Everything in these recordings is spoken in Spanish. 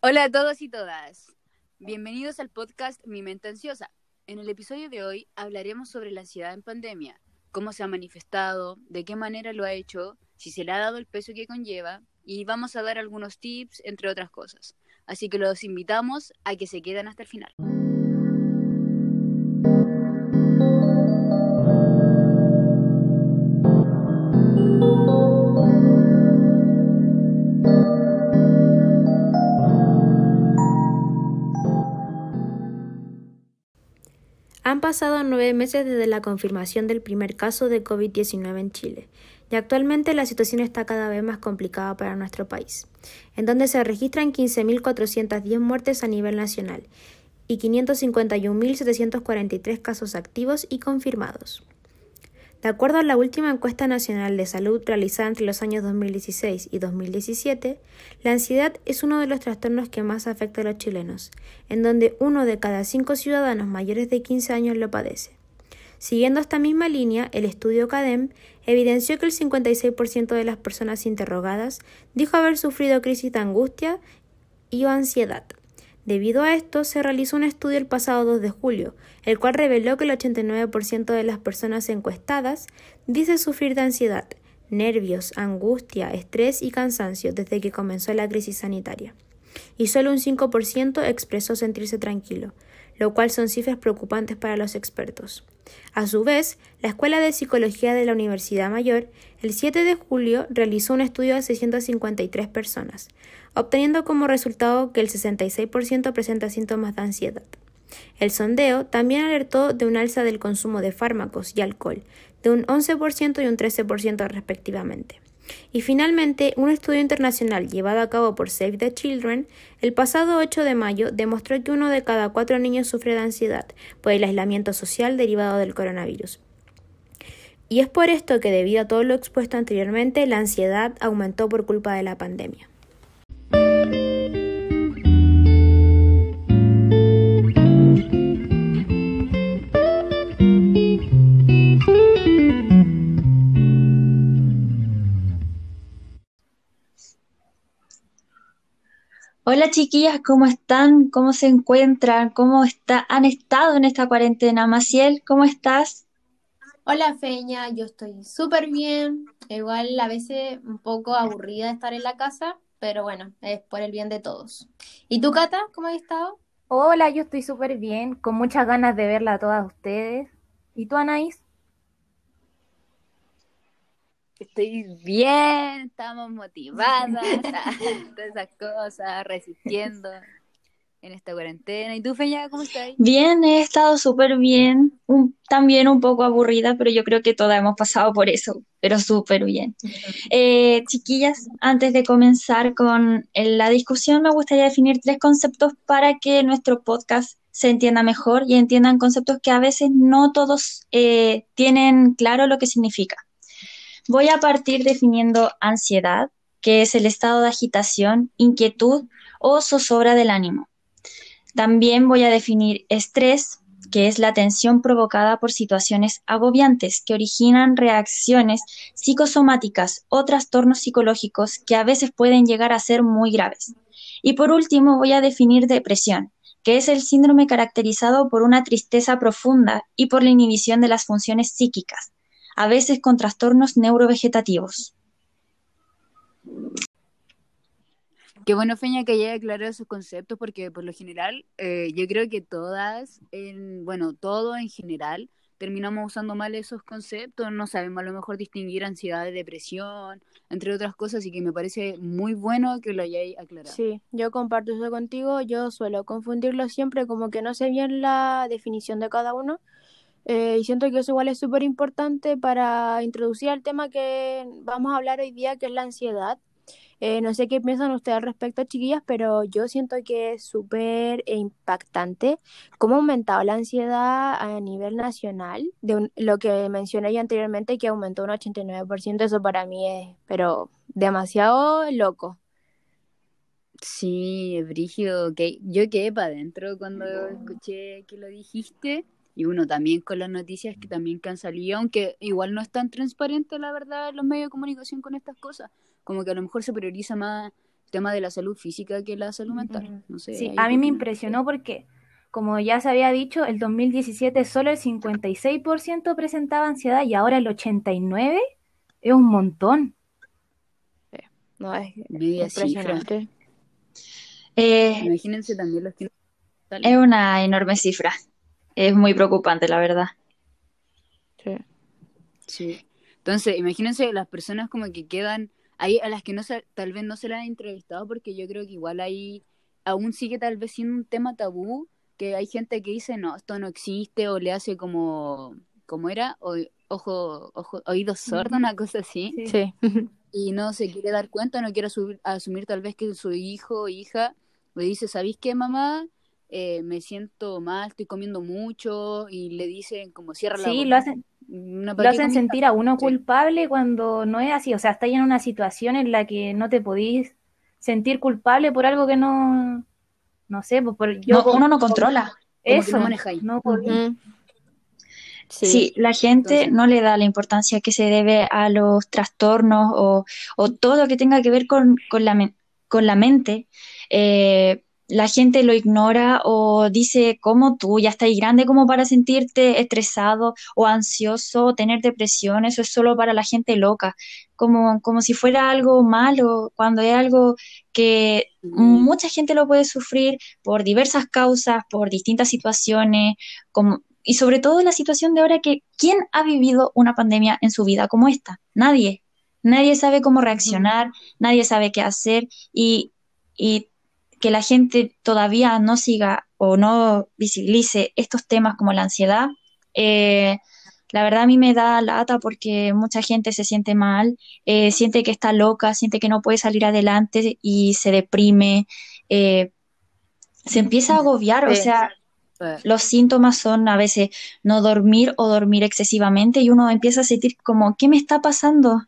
Hola a todos y todas. Bienvenidos al podcast Mi Mente Ansiosa. En el episodio de hoy hablaremos sobre la ansiedad en pandemia, cómo se ha manifestado, de qué manera lo ha hecho, si se le ha dado el peso que conlleva y vamos a dar algunos tips, entre otras cosas. Así que los invitamos a que se queden hasta el final. Han pasado nueve meses desde la confirmación del primer caso de COVID-19 en Chile, y actualmente la situación está cada vez más complicada para nuestro país, en donde se registran 15.410 muertes a nivel nacional y 551.743 casos activos y confirmados. De acuerdo a la última encuesta nacional de salud realizada entre los años 2016 y 2017, la ansiedad es uno de los trastornos que más afecta a los chilenos, en donde uno de cada cinco ciudadanos mayores de 15 años lo padece. Siguiendo esta misma línea, el estudio CADEM evidenció que el 56% de las personas interrogadas dijo haber sufrido crisis de angustia y o ansiedad. Debido a esto, se realizó un estudio el pasado 2 de julio, el cual reveló que el 89% de las personas encuestadas dice sufrir de ansiedad, nervios, angustia, estrés y cansancio desde que comenzó la crisis sanitaria. Y solo un 5% expresó sentirse tranquilo, lo cual son cifras preocupantes para los expertos. A su vez, la Escuela de Psicología de la Universidad Mayor, el 7 de julio, realizó un estudio a 653 personas, obteniendo como resultado que el 66% presenta síntomas de ansiedad. El sondeo también alertó de un alza del consumo de fármacos y alcohol, de un 11% y un 13% respectivamente. Y finalmente, un estudio internacional llevado a cabo por Save the Children el pasado 8 de mayo demostró que uno de cada cuatro niños sufre de ansiedad por el aislamiento social derivado del coronavirus. Y es por esto que, debido a todo lo expuesto anteriormente, la ansiedad aumentó por culpa de la pandemia. Hola chiquillas, ¿cómo están? ¿Cómo se encuentran? ¿Cómo está, han estado en esta cuarentena? Maciel, ¿cómo estás? Hola Feña, yo estoy súper bien. Igual a veces un poco aburrida de estar en la casa, pero bueno, es por el bien de todos. ¿Y tú, Cata, cómo has estado? Hola, yo estoy súper bien, con muchas ganas de verla a todas ustedes. ¿Y tú, Anaís? Estoy bien, estamos motivadas, todas esas cosas, resistiendo en esta cuarentena. ¿Y tú, Feña, cómo estás? Bien, he estado súper bien, también un poco aburrida, pero yo creo que todas hemos pasado por eso, pero súper bien. Eh, chiquillas, antes de comenzar con la discusión, me gustaría definir tres conceptos para que nuestro podcast se entienda mejor y entiendan conceptos que a veces no todos eh, tienen claro lo que significa. Voy a partir definiendo ansiedad, que es el estado de agitación, inquietud o zozobra del ánimo. También voy a definir estrés, que es la tensión provocada por situaciones agobiantes que originan reacciones psicosomáticas o trastornos psicológicos que a veces pueden llegar a ser muy graves. Y por último voy a definir depresión, que es el síndrome caracterizado por una tristeza profunda y por la inhibición de las funciones psíquicas, a veces con trastornos neurovegetativos. Qué bueno, Feña, que haya aclarado esos conceptos, porque por lo general, eh, yo creo que todas, en, bueno, todo en general, terminamos usando mal esos conceptos, no sabemos a lo mejor distinguir ansiedad de depresión, entre otras cosas, y que me parece muy bueno que lo hayáis aclarado. Sí, yo comparto eso contigo, yo suelo confundirlo siempre como que no sé bien la definición de cada uno, eh, y siento que eso igual es súper importante para introducir el tema que vamos a hablar hoy día, que es la ansiedad. Eh, no sé qué piensan ustedes al respecto, chiquillas, pero yo siento que es súper impactante cómo ha aumentado la ansiedad a nivel nacional, de lo que mencioné yo anteriormente, que aumentó un 89%, eso para mí es, pero demasiado loco. Sí, Brigio, que yo quedé para adentro cuando escuché que lo dijiste y uno también con las noticias que también que han salido, aunque igual no es tan transparente la verdad los medios de comunicación con estas cosas, como que a lo mejor se prioriza más el tema de la salud física que la salud mental. No sé, sí, a mí me impresionó porque, como ya se había dicho, el 2017 solo el 56% presentaba ansiedad y ahora el 89% es un montón. No, es impresionante. Eh, Imagínense también los que es una enorme cifra. Es muy preocupante, la verdad. Sí. Sí. Entonces, imagínense las personas como que quedan ahí a las que no se, tal vez no se las han entrevistado porque yo creo que igual ahí aún sigue tal vez siendo un tema tabú que hay gente que dice no esto no existe o le hace como como era o, ojo ojo oídos sordos una cosa así Sí. y no se quiere dar cuenta no quiere asumir, asumir tal vez que su hijo o hija le dice ¿sabéis qué mamá? Eh, me siento mal estoy comiendo mucho y le dicen como cierra la Sí, boca lo hacen, No, lo ¿para qué hacen sentir a uno Sí. culpable cuando no es así. O sea, estás en una situación en la que no te podís sentir culpable por algo que no, no sé, pues por, yo No, como- uno no controla. Eso, no no. Sí, la gente Entonces- no le da la importancia que se debe a los trastornos o, o todo lo que tenga que ver con, con la, con la mente. Eh, la gente lo ignora o dice, como tú ya estás grande como para sentirte estresado o ansioso o tener depresión, eso es solo para la gente loca, como, como si fuera algo malo, cuando es algo que mucha gente lo puede sufrir por diversas causas, por distintas situaciones, como, y sobre todo la situación de ahora que ¿quién ha vivido una pandemia en su vida como esta? Nadie. Nadie sabe cómo reaccionar, nadie sabe qué hacer y, y que la gente todavía no siga o no visibilice estos temas como la ansiedad, eh, la verdad a mí me da lata porque mucha gente se siente mal, eh, siente que está loca, siente que no puede salir adelante y se deprime, eh, se empieza a agobiar, o sea, los síntomas son a veces no dormir o dormir excesivamente y uno empieza a sentir como, ¿qué me está pasando?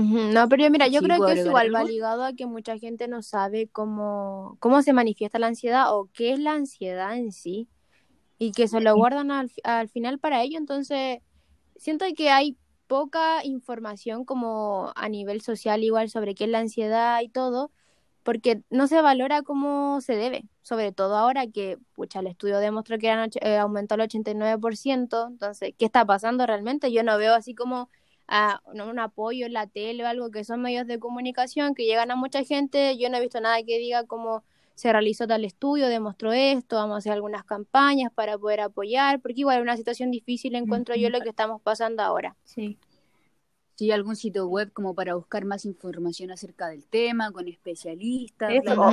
No, pero mira, yo Sí, creo ¿puedo que eso igual va ligado a que mucha gente no sabe cómo, cómo se manifiesta la ansiedad o qué es la ansiedad en sí y que se lo guardan al, al final para ello. Entonces, siento que hay poca información como a nivel social igual sobre qué es la ansiedad y todo, porque no se valora como se debe, sobre todo ahora que, pucha, el estudio demostró que eran eh, aumentó el 89%, entonces, ¿qué está pasando realmente? Yo no veo así como a no, un apoyo en la tele o algo que son medios de comunicación que llegan a mucha gente. Yo no he visto nada que diga cómo se realizó tal estudio, demostró esto, vamos a hacer algunas campañas para poder apoyar, porque igual es una situación difícil encuentro yo lo que estamos pasando ahora. Sí. Sí, algún sitio web como para buscar más información acerca del tema, con especialistas, Eso.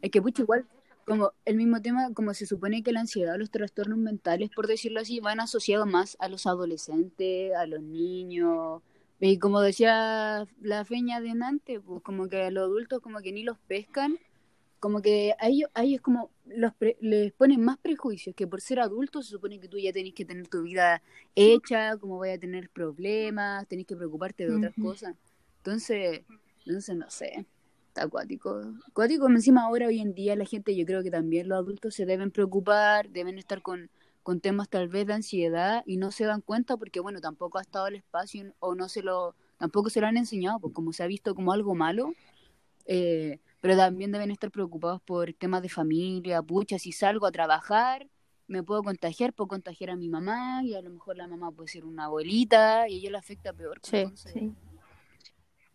Es que, pucha, igual, como el mismo tema, como se supone que la ansiedad, los trastornos mentales, por decirlo así, van asociados más a los adolescentes, a los niños. Y como decía la feña de antes, pues como que a los adultos como que ni los pescan, como que a ellos, a ellos como los pre- les ponen más prejuicios, que por ser adultos se supone que tú ya tenés que tener tu vida hecha, como voy a tener problemas, tenés que preocuparte de otras cosas. Entonces, entonces no sé, está acuático. Acuático, encima ahora hoy en día la gente, yo creo que también los adultos se deben preocupar, deben estar con, con temas tal vez de ansiedad y no se dan cuenta porque bueno, tampoco ha estado el espacio o no se lo, tampoco se lo han enseñado, pues como se ha visto como algo malo, eh, pero también deben estar preocupados por temas de familia, pucha, si salgo a trabajar, me puedo contagiar, puedo contagiar a mi mamá y a lo mejor la mamá puede ser una abuelita y a ella le afecta peor. pues, Sí, entonces, Sí.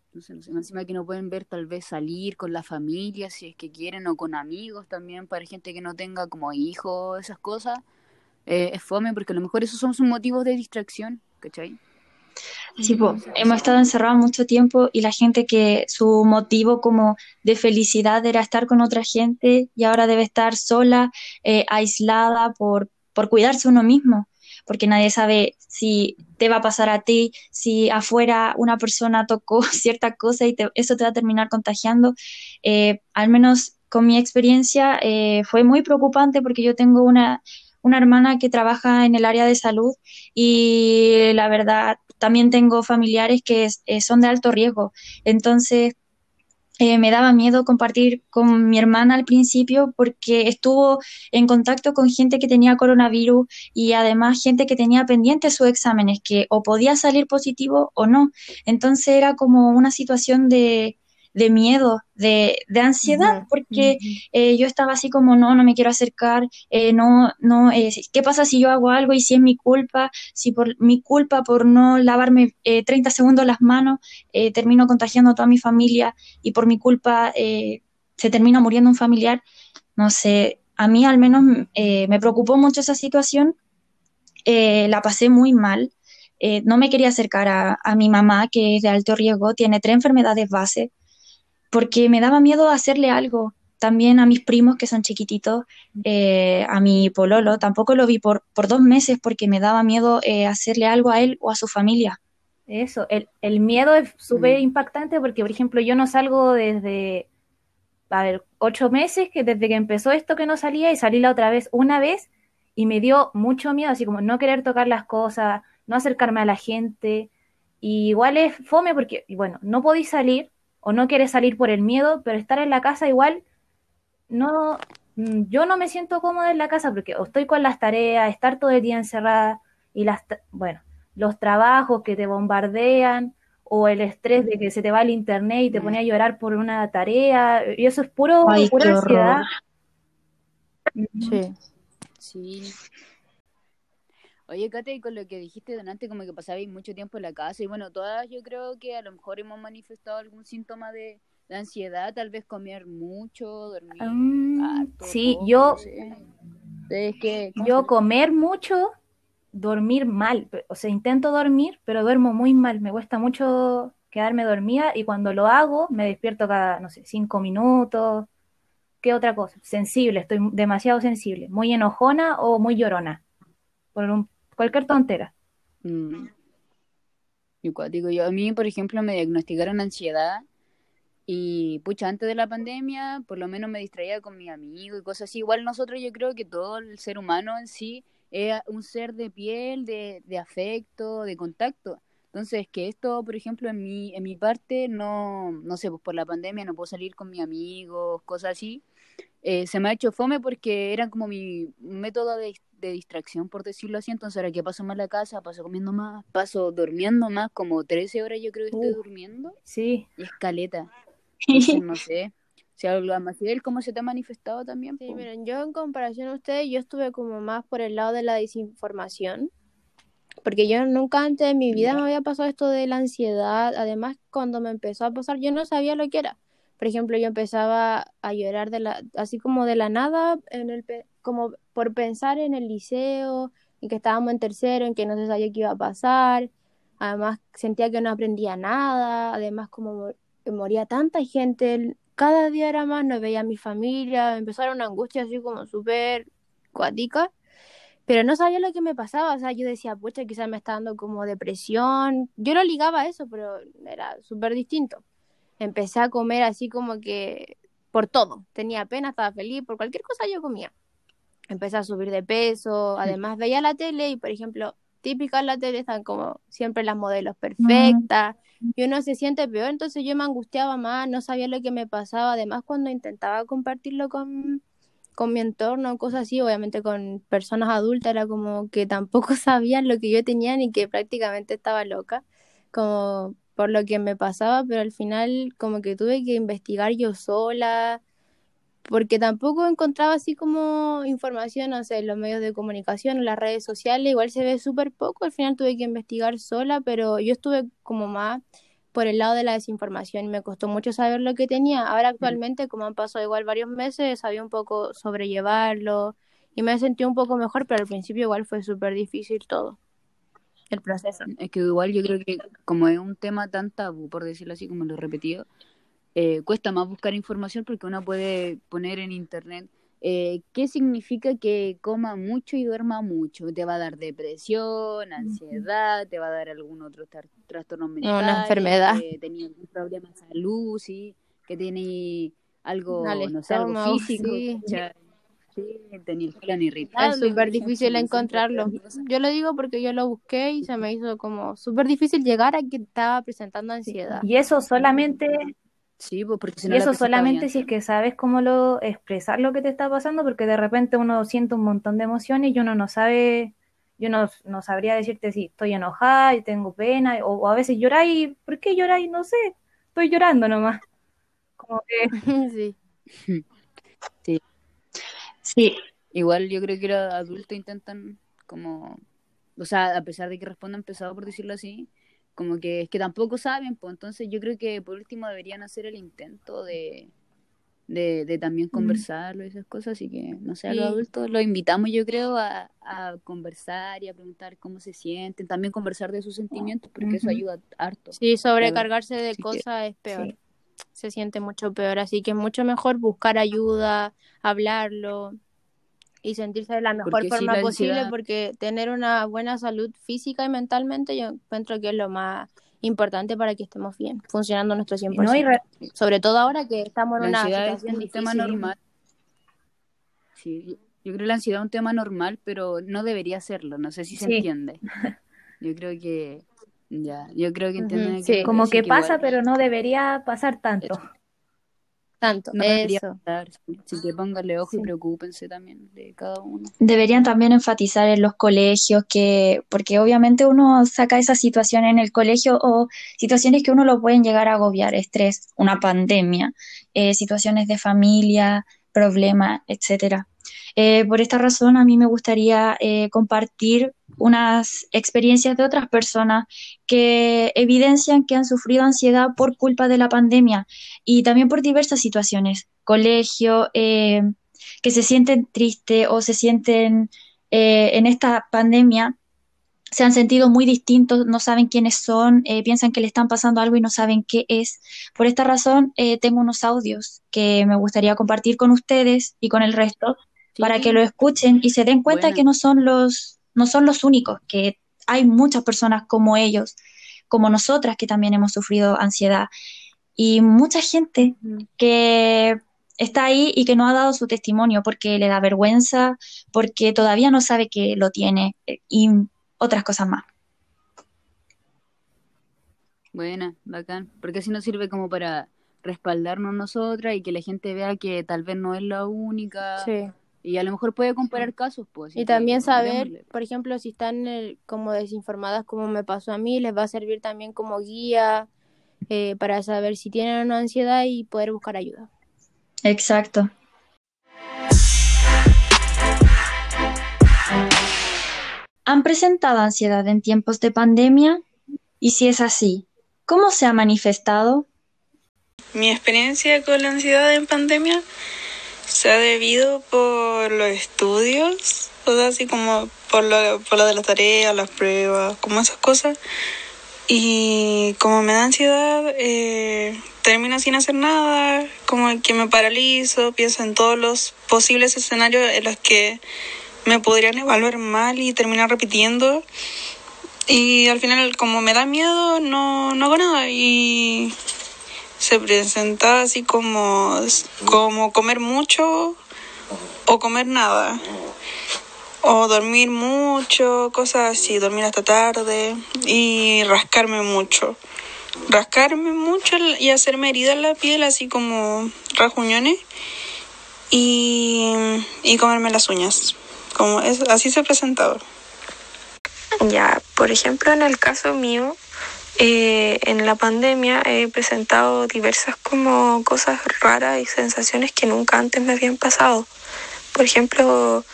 Entonces, no sé, encima que no pueden ver tal vez salir con la familia si es que quieren o con amigos también para gente que no tenga como hijos, esas cosas. eh, es fome porque a lo mejor esos son sus motivos de distracción, ¿cachai? Sí, po, hemos estado encerrados mucho tiempo y la gente que su motivo como de felicidad era estar con otra gente y ahora debe estar sola, eh, aislada por, por cuidarse uno mismo, porque nadie sabe si te va a pasar a ti, si afuera una persona tocó cierta cosa y te- eso te va a terminar contagiando. Eh, al menos con mi experiencia eh, fue muy preocupante porque yo tengo una, una hermana que trabaja en el área de salud y la verdad también tengo familiares que es- eh, son de alto riesgo. Entonces, eh, me daba miedo compartir con mi hermana al principio porque estuvo en contacto con gente que tenía coronavirus y además gente que tenía pendientes sus exámenes, que o podía salir positivo o no. Entonces era como una situación de, de miedo, de, de ansiedad, porque eh, yo estaba así como, no, no me quiero acercar, eh, no, no, eh, ¿qué pasa si yo hago algo y si es mi culpa? Si por mi culpa por no lavarme 30 segundos las manos, termino contagiando a toda mi familia y por mi culpa se termina muriendo un familiar, no sé, a mí al menos me preocupó mucho esa situación, la pasé muy mal. no me quería acercar a, a, mi mamá, que es de alto riesgo, tiene tres enfermedades base, porque me daba miedo hacerle algo. También a mis primos que son chiquititos, eh, a mi pololo, tampoco lo vi por, por dos meses porque me daba miedo eh, hacerle algo a él o a su familia. Eso, el, el miedo es súper mm. impactante porque, por ejemplo, yo no salgo desde, a ver, ocho meses, que desde que empezó esto que no salía y salí la otra vez una vez y me dio mucho miedo, así como no querer tocar las cosas, no acercarme a la gente. Y igual es fome porque, bueno, no podéis salir, o no quieres salir por el miedo, pero estar en la casa igual, no, mm, yo no me siento cómoda en la casa porque estoy con las tareas, estar todo el día encerrada y las, bueno, los trabajos que te bombardean o el estrés de que se te va el internet y te pone a llorar por una tarea, y eso es puro, pura ansiedad. Sí. Sí. Oye, Kate, y con lo que dijiste delante, como que pasabais mucho tiempo en la casa, y bueno, todas yo creo que a lo mejor hemos manifestado algún síntoma de, ansiedad, tal vez comer mucho, dormir. Mm, sí, yo. Es que, yo comer mucho, dormir mal. O sea, intento dormir, pero duermo muy mal. Me cuesta mucho quedarme dormida y cuando lo hago me despierto cada, no sé, cinco minutos. ¿Qué otra cosa? Sensible, estoy demasiado sensible. Muy enojona o muy llorona. Por un cualquier tontera. Mm. Digo, yo a mí, por ejemplo, me diagnosticaron ansiedad y pucha, antes de la pandemia, por lo menos me distraía con mis amigos y cosas así. Igual nosotros yo creo que todo el ser humano en sí es un ser de piel, de, de afecto, de contacto. Entonces, que esto, por ejemplo, en mi, en mi parte, no, no sé, pues por la pandemia no puedo salir con mis amigos, cosas así. Eh, se me ha hecho fome porque era como mi método de, de, distracción, por decirlo así. Entonces, ahora que paso más la casa, paso comiendo más, paso durmiendo más, como 13 horas yo creo que estoy durmiendo. Sí. Y escaleta. no sé. Hablo más de él, ¿cómo se te ha manifestado también? Sí, miren, yo en comparación a ustedes, yo estuve como más por el lado de la desinformación. Porque yo nunca antes de mi vida me había pasado esto de la ansiedad. Además, cuando me empezó a pasar, yo no sabía lo que era por ejemplo, yo empezaba a llorar de la, así como de la nada, en el, como por pensar en el liceo, en que estábamos en tercero, en que no se sabía qué iba a pasar. Además, sentía que no aprendía nada. Además, como moría tanta gente, cada día era más, no veía a mi familia, empezaron una angustia así como súper cuática. Pero no sabía lo que me pasaba, o sea, yo decía, pucha, quizás me está dando como depresión. Yo no ligaba a eso, pero era súper distinto empecé a comer así como que por todo. Tenía pena, estaba feliz, por cualquier cosa yo comía. Empecé a subir de peso, mm. además veía la tele y, por ejemplo, típicas la tele están como siempre las modelos perfectas y uno se siente peor, entonces yo me angustiaba más, no sabía lo que me pasaba, además cuando intentaba compartirlo con, con mi entorno, cosas así, obviamente con personas adultas, era como que tampoco sabían lo que yo tenía ni que prácticamente estaba loca, como por lo que me pasaba, pero al final como que tuve que investigar yo sola, porque tampoco encontraba así como información, no sé, en los medios de comunicación, en las redes sociales, igual se ve súper poco, al final tuve que investigar sola, pero yo estuve como más por el lado de la desinformación y me costó mucho saber lo que tenía. Ahora actualmente, como han pasado igual varios meses, sabía un poco sobrellevarlo y me he sentido un poco mejor, pero al principio igual fue súper difícil todo el proceso. Es que igual yo creo que como es un tema tan tabú, por decirlo así, como lo he repetido, eh, cuesta más buscar información porque uno puede poner en internet eh, qué significa que coma mucho y duerma mucho. Te va a dar depresión, ansiedad, te va a dar algún otro trastorno mental. Una enfermedad. Que tenía algún problema de salud, sí, que tiene algo, no sé, algo físico. Es súper difícil encontrarlo. Yo lo digo porque yo lo busqué y se me hizo como súper difícil llegar a que estaba presentando ansiedad. Y eso solamente Sí, pues porque si no Y eso solamente si es que sabes cómo lo expresar lo que te está pasando, porque de repente uno siente un montón de emociones y uno no sabe, yo no, no sabría decirte si estoy enojada y tengo pena, o, o a veces lloráis, ¿por qué lloráis? No sé, estoy llorando nomás. Como que Sí. Sí. Sí, Igual yo creo que los adultos intentan como, o sea, a pesar de que respondan pesado por decirlo así, como que es que tampoco saben, pues entonces yo creo que por último deberían hacer el intento de, de, de también conversarlo y esas cosas, así que no sé, a los Sí. adultos los invitamos yo creo a, a conversar y a preguntar cómo se sienten, también conversar de sus sentimientos, porque eso ayuda harto. Sí, sobrecargarse de Así que- cosas es peor. Sí. Se siente mucho peor, así que es mucho mejor buscar ayuda, hablarlo y sentirse de la mejor Porque sí, forma la posible, ansiedad- porque tener una buena salud física y mentalmente yo encuentro que es lo más importante para que estemos bien, funcionando nuestro 100%. no, re- Sobre todo ahora que estamos en La una ansiedad es situación un tema normal. Sí, yo- creo que la ansiedad es un tema normal, pero no debería serlo. No sé si se Sí. entiende. Yo creo que ya, yo creo que entienden a qué sí. voy, como así que pasa, igual pero no debería pasar tanto. Eso. Tanto, no debería eso. Así que pónganle ojo y preocúpense también de cada uno. deberían también enfatizar en los colegios que, porque obviamente uno saca esa situación en el colegio o situaciones que uno lo pueden llegar a agobiar, estrés, una pandemia, eh, situaciones de familia, problemas, etcétera. Eh, por esta razón, a mí me gustaría eh, compartir unas experiencias de otras personas que evidencian que han sufrido ansiedad por culpa de la pandemia y también por diversas situaciones, colegio, eh, que se sienten tristes o se sienten eh, en esta pandemia, se han sentido muy distintos, no saben quiénes son, eh, piensan que le están pasando algo y no saben qué es. Por esta razón, eh, tengo unos audios que me gustaría compartir con ustedes y con el resto Sí, para que lo escuchen y se den cuenta que no son los, no son los únicos, que hay muchas personas como ellos, como nosotras que también hemos sufrido ansiedad y mucha gente que está ahí y que no ha dado su testimonio porque le da vergüenza, porque todavía no sabe que lo tiene eh, y otras cosas más. Buena, bacán. Porque así nos sirve como para respaldarnos nosotras y que la gente vea que tal vez no es la única. Sí. Y a lo mejor puede comparar casos, pues. Y que también saber, démosle. por ejemplo, si están eh, como desinformadas como me pasó a mí, les va a servir también como guía eh, para saber si tienen una ansiedad y poder buscar ayuda. Exacto. ¿Han presentado ansiedad en tiempos de pandemia? Y si es así, ¿cómo se ha manifestado? Mi experiencia con la ansiedad en pandemia se ha debido por los estudios, o sea, así como por lo, por lo de las tareas, las pruebas, como esas cosas. Y como me da ansiedad, eh, termino sin hacer nada, como que me paralizo, pienso en todos los posibles escenarios en los que me podrían evaluar mal y terminar repitiendo. Y al final, como me da miedo, no, no hago nada. Y se presenta así como, como comer mucho o comer nada. O dormir mucho, cosas así, dormir hasta tarde y rascarme mucho. Rascarme mucho y hacerme heridas en la piel, así como rajuñones. Y, y comerme las uñas. Como es, así se ha presentado. Ya, por ejemplo, en el caso mío, eh, en la pandemia he presentado diversas como cosas raras y sensaciones que nunca antes me habían pasado. Por ejemplo,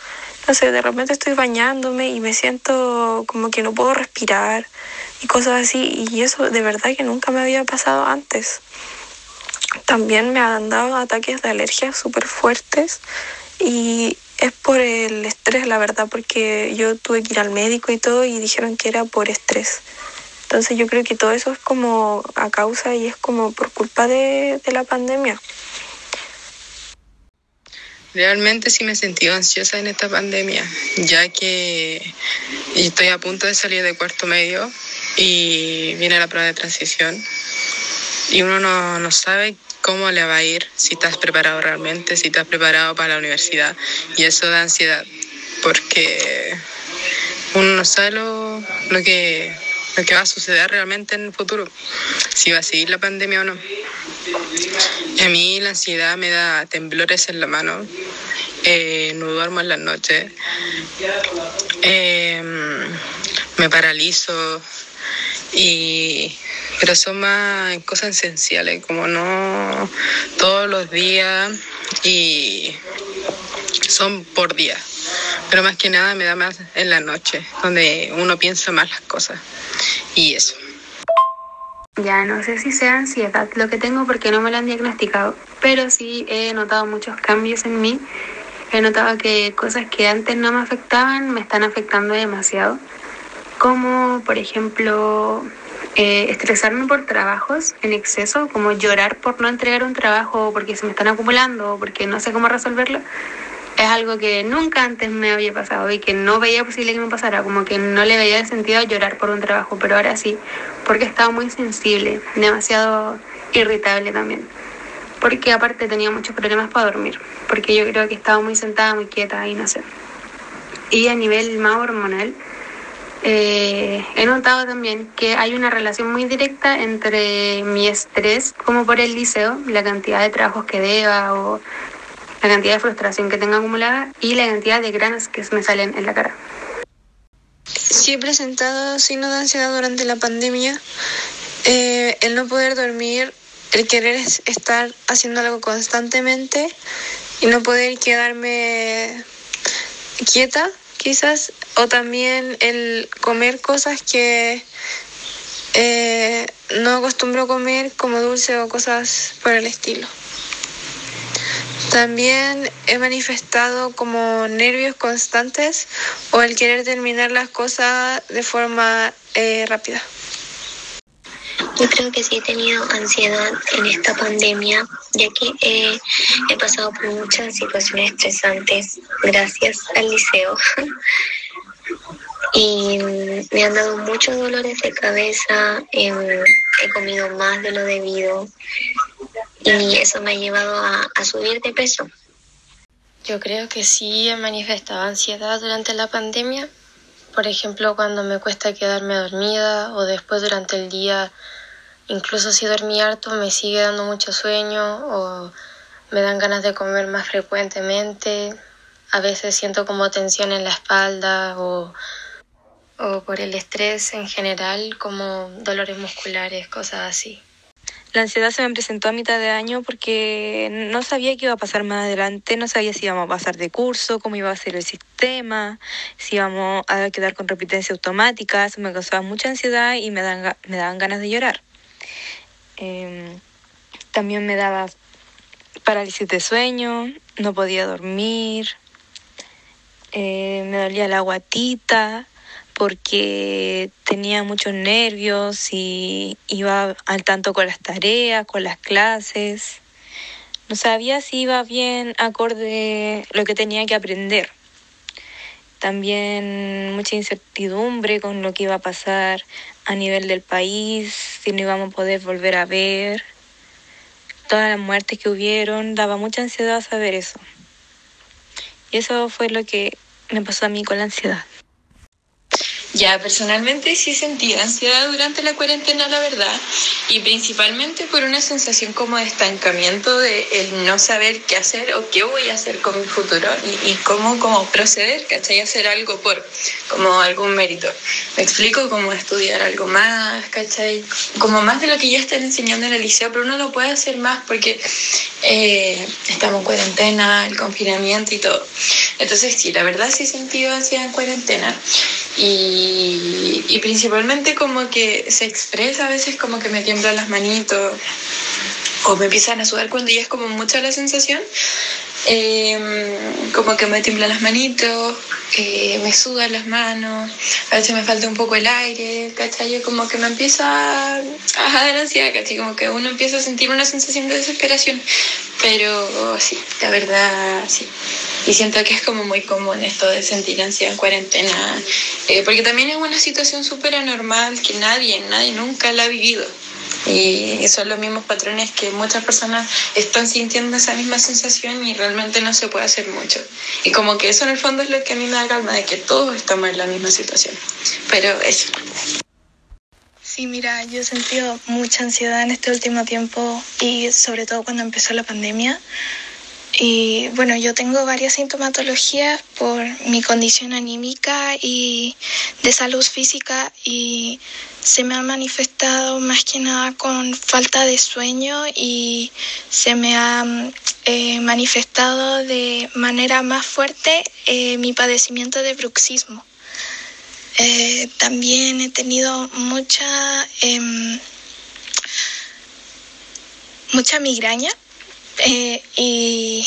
no sé, de repente estoy bañándome y me siento como que no puedo respirar y cosas así, y eso de verdad que nunca me había pasado antes. También me han dado ataques de alergia súper fuertes y es por el estrés, la verdad, porque yo tuve que ir al médico y todo y dijeron que era por estrés. Entonces yo creo que todo eso es como a causa y es como por culpa de, de la pandemia. Realmente sí me he sentido ansiosa en esta pandemia, ya que estoy a punto de salir de cuarto medio y viene la prueba de transición y uno no, no sabe cómo le va a ir, si estás preparado realmente, si estás preparado para la universidad y eso da ansiedad porque uno no sabe lo, lo que lo que va a suceder realmente en el futuro, si va a seguir la pandemia o no. A mí la ansiedad me da temblores en la mano, eh, no duermo en las noches, eh, me paralizo y pero son más cosas esenciales como no todos los días y son por día pero más que nada me da más en la noche donde uno piensa más las cosas. Y eso. Ya no sé si sea ansiedad lo que tengo porque no me lo han diagnosticado pero sí he notado muchos cambios en mí. He notado que cosas que antes no me afectaban me están afectando demasiado como por ejemplo eh, estresarme por trabajos en exceso, como llorar por no entregar un trabajo porque se me están acumulando o porque no sé cómo resolverlo, es algo que nunca antes me había pasado y que no veía posible que me pasara, como que no le veía el sentido llorar por un trabajo, pero ahora sí, porque estaba muy sensible, demasiado irritable también, porque aparte tenía muchos problemas para dormir, porque yo creo que estaba muy sentada, muy quieta y no sé. Y a nivel más hormonal, eh, he notado también que hay una relación muy directa entre mi estrés, como por el liceo, la cantidad de trabajos que deba o la cantidad de frustración que tenga acumulada y la cantidad de granos que me salen en la cara. Sí he presentado signos de ansiedad durante la pandemia. Eh, el no poder dormir, el querer estar haciendo algo constantemente y no poder quedarme quieta quizás, o también el comer cosas que eh, no acostumbro comer como dulce o cosas por el estilo. También he manifestado como nervios constantes o el querer terminar las cosas de forma eh, rápida. Yo creo que sí he tenido ansiedad en esta pandemia, ya que he pasado por muchas situaciones estresantes gracias al liceo. y me han dado muchos dolores de cabeza, em, he comido más de lo debido y eso me ha llevado a, a subir de peso. Yo creo que sí he manifestado ansiedad durante la pandemia, por ejemplo cuando me cuesta quedarme dormida o después durante el día Incluso si dormí harto me sigue dando mucho sueño o me dan ganas de comer más frecuentemente. A veces siento como tensión en la espalda o, o por el estrés en general, como dolores musculares, cosas así. La ansiedad se me presentó a mitad de año porque no sabía qué iba a pasar más adelante, no sabía si íbamos a pasar de curso, cómo iba a ser el sistema, si íbamos a quedar con repitencia automática, eso me causaba mucha ansiedad y me, dan, me daban ganas de llorar. Em, también me daba parálisis de sueño, no podía dormir, eh, me dolía la guatita porque tenía muchos nervios y iba al tanto con las tareas, con las clases. No sabía si iba bien acorde lo que tenía que aprender. También mucha incertidumbre con lo que iba a pasar a nivel del país, si no íbamos a poder volver a ver. Todas las muertes que hubieron, daba mucha ansiedad saber eso. Y eso fue lo que me pasó a mí con la ansiedad. Ya, personalmente sí sentí ansiedad durante la cuarentena, la verdad, y principalmente por una sensación como de estancamiento, de el no saber qué hacer o qué voy a hacer con mi futuro y, y cómo, cómo proceder, ¿cachai? Hacer algo por, como algún mérito. Me explico cómo estudiar algo más, ¿cachai? Como más de lo que ya están enseñando en el liceo, pero uno lo puede hacer más porque eh, estamos en cuarentena, el confinamiento y todo. Entonces sí, la verdad sí sentido ansiedad en cuarentena y, y, principalmente como que se expresa a veces como que me tiemblan las manitos o me empiezan a sudar cuando ya es como mucha la sensación. Eh, como que me tiemblan las manitos, eh, me sudan las manos, a veces me falta un poco el aire, ¿cachai? Como que me empieza a dar ansiedad, ¿cachai? Como que uno empieza a sentir una sensación de desesperación, pero sí, la verdad, sí. Y siento que es como muy común esto de sentir ansiedad en cuarentena, eh, porque también es una situación súper anormal que nadie, nadie nunca la ha vivido. Y son los mismos patrones que muchas personas están sintiendo esa misma sensación y realmente no se puede hacer mucho. Y como que eso en el fondo es lo que a mí me da calma, de que todos estamos en la misma situación. Pero eso. Sí, mira, yo he sentido mucha ansiedad en este último tiempo y sobre todo cuando empezó la pandemia. Y bueno, yo tengo varias sintomatologías por mi condición anímica y de salud física y se me ha manifestado más que nada con falta de sueño y se me ha eh, manifestado de manera más fuerte eh, mi padecimiento de bruxismo. Eh, también he tenido mucha, em, mucha migraña y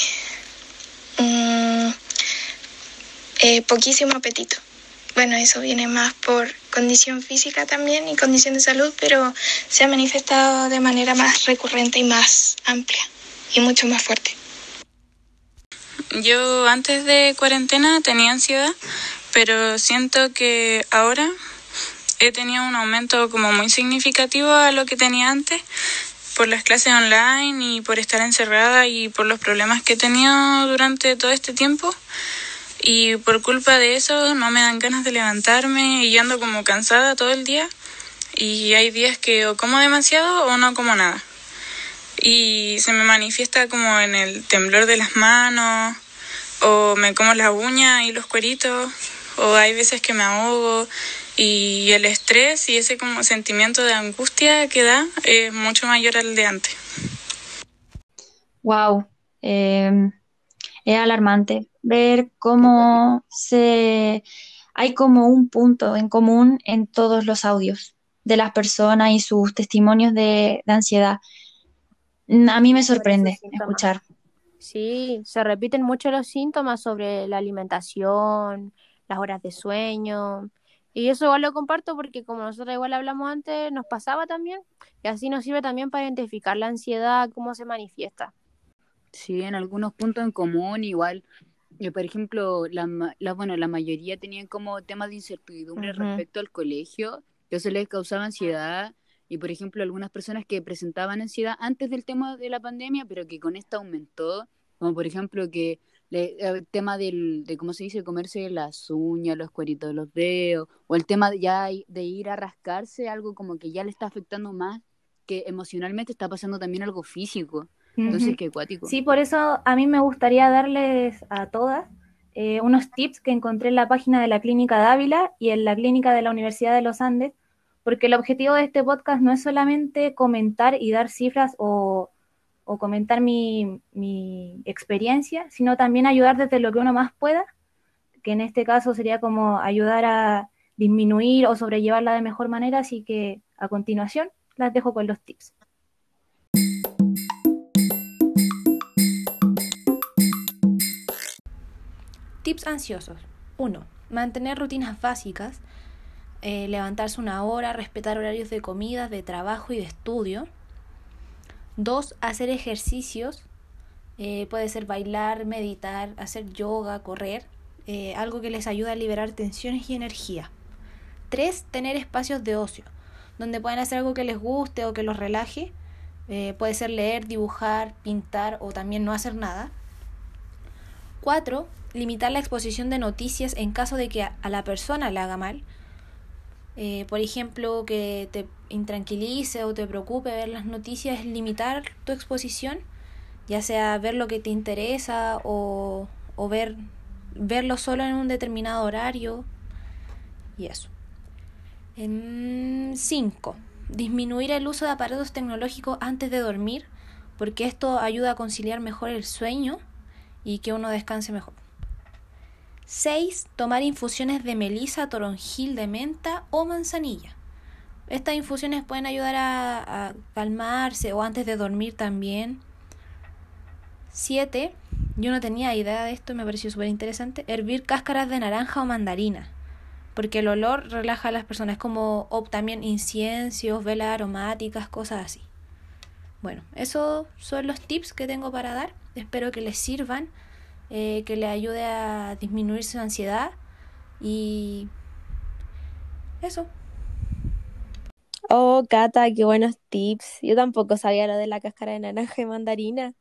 mm, poquísimo apetito. Bueno, eso viene más por condición física también y condición de salud, pero se ha manifestado de manera más recurrente y más amplia y mucho más fuerte. Yo antes de cuarentena tenía ansiedad, pero siento que ahora he tenido un aumento como muy significativo a lo que tenía antes por las clases online y por estar encerrada y por los problemas que he tenido durante todo este tiempo. Y por culpa de eso no me dan ganas de levantarme y ando como cansada todo el día. Y hay días que o como demasiado o no como nada. Y se me manifiesta como en el temblor de las manos, o me como las uñas y los cueritos, o hay veces que me ahogo y el estrés y ese como sentimiento de angustia que da es mucho mayor al de antes. Wow, em, es alarmante ver cómo se hay como un punto en común en todos los audios de las personas y sus testimonios de, de ansiedad. A mí me sorprende escuchar. Sí, se repiten mucho los síntomas sobre la alimentación, las horas de sueño. Y eso igual lo comparto porque como nosotros igual hablamos antes, nos pasaba también. Y así nos sirve también para identificar la ansiedad, cómo se manifiesta. Sí, en algunos puntos en común, igual. Yo, por ejemplo, la, la, bueno, la mayoría tenían como temas de incertidumbre respecto al colegio, que eso les causaba ansiedad. Y, por ejemplo, algunas personas que presentaban ansiedad antes del tema de la pandemia, pero que con esta aumentó, como por ejemplo que le- el tema del, de, ¿cómo se dice?, comerse las uñas, los cueritos de los dedos, o el tema de ya de ir a rascarse, algo como que ya le está afectando más, que emocionalmente está pasando también algo físico. Entonces, qué cuático. Sí, por eso a mí me gustaría darles a todas eh, unos tips que encontré en la página de la Clínica Dávila y en la Clínica de la Universidad de los Andes, porque el objetivo de este podcast no es solamente comentar y dar cifras o, o comentar mi, mi experiencia, sino también ayudar desde lo que uno más pueda, que en este caso sería como ayudar a disminuir o sobrellevarla de mejor manera, así que a continuación las dejo con los tips. Tips ansiosos. 1. Mantener rutinas básicas. eh, levantarse una hora, respetar horarios de comida, de trabajo y de estudio. 2. Hacer ejercicios. eh, puede ser bailar, meditar, hacer yoga, correr. eh, algo que les ayuda a liberar tensiones y energía. 3. Tener espacios de ocio, donde puedan hacer algo que les guste o que los relaje. Puede ser leer, dibujar, pintar o también no hacer nada. 4. Limitar la exposición de noticias en caso de que a, la persona le haga mal. Eh, por ejemplo, que te intranquilice o te preocupe ver las noticias, limitar tu exposición, ya sea ver lo que te interesa o, o ver, verlo solo en un determinado horario. Y eso. 5. Disminuir el uso de aparatos tecnológicos antes de dormir, porque esto ayuda a conciliar mejor el sueño y que uno descanse mejor. 6. Tomar infusiones de melisa, toronjil de menta o manzanilla. Estas infusiones pueden ayudar a, calmarse o antes de dormir también. 7. Yo no tenía idea de esto, me pareció súper interesante. Hervir cáscaras de naranja o mandarina. Porque el olor relaja a las personas, como o también inciensos, velas aromáticas, cosas así. Bueno, esos son los tips que tengo para dar. Espero que les sirvan, eh, que les ayude a disminuir su ansiedad y eso. Oh, Cata, qué buenos tips. Yo tampoco sabía lo de la cáscara de naranja y mandarina.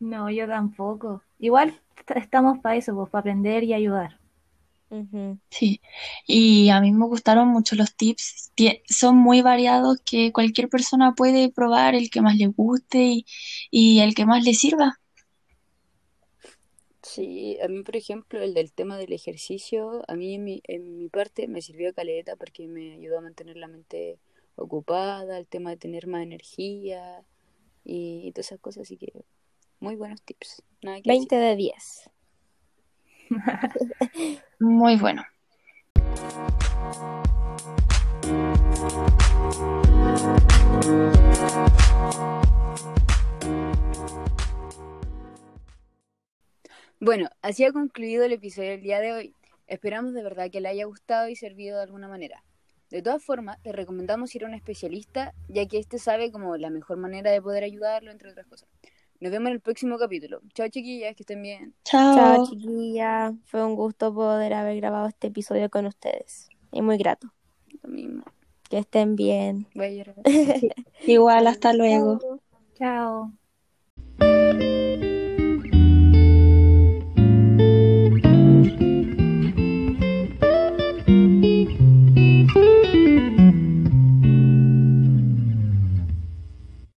No, yo tampoco. Igual est- estamos para eso, pues, para aprender y ayudar. Sí, y a mí me gustaron mucho los tips. Son muy variados que cualquier persona puede probar el que más le guste y, y el que más le sirva. Sí, a mí, por ejemplo, el del tema del ejercicio, a mí en mi, en mi parte me sirvió caleta porque me ayudó a mantener la mente ocupada, el tema de tener más energía y, todas esas cosas, así que muy buenos tips. Nada que 20 de 10. Muy bueno. Bueno, así ha concluido el episodio del día de hoy. Esperamos de verdad que le haya gustado y servido de alguna manera. De todas formas, te recomendamos ir a un especialista, ya que este sabe como la mejor manera de poder ayudarlo, entre otras cosas. Nos vemos en el próximo capítulo. Chao chiquillas, que estén bien. Chao. Chao, chiquilla. Fue un gusto poder haber grabado este episodio con ustedes. Y muy grato. Lo mismo. Que estén bien. Voy a. Igual, hasta luego. Chao.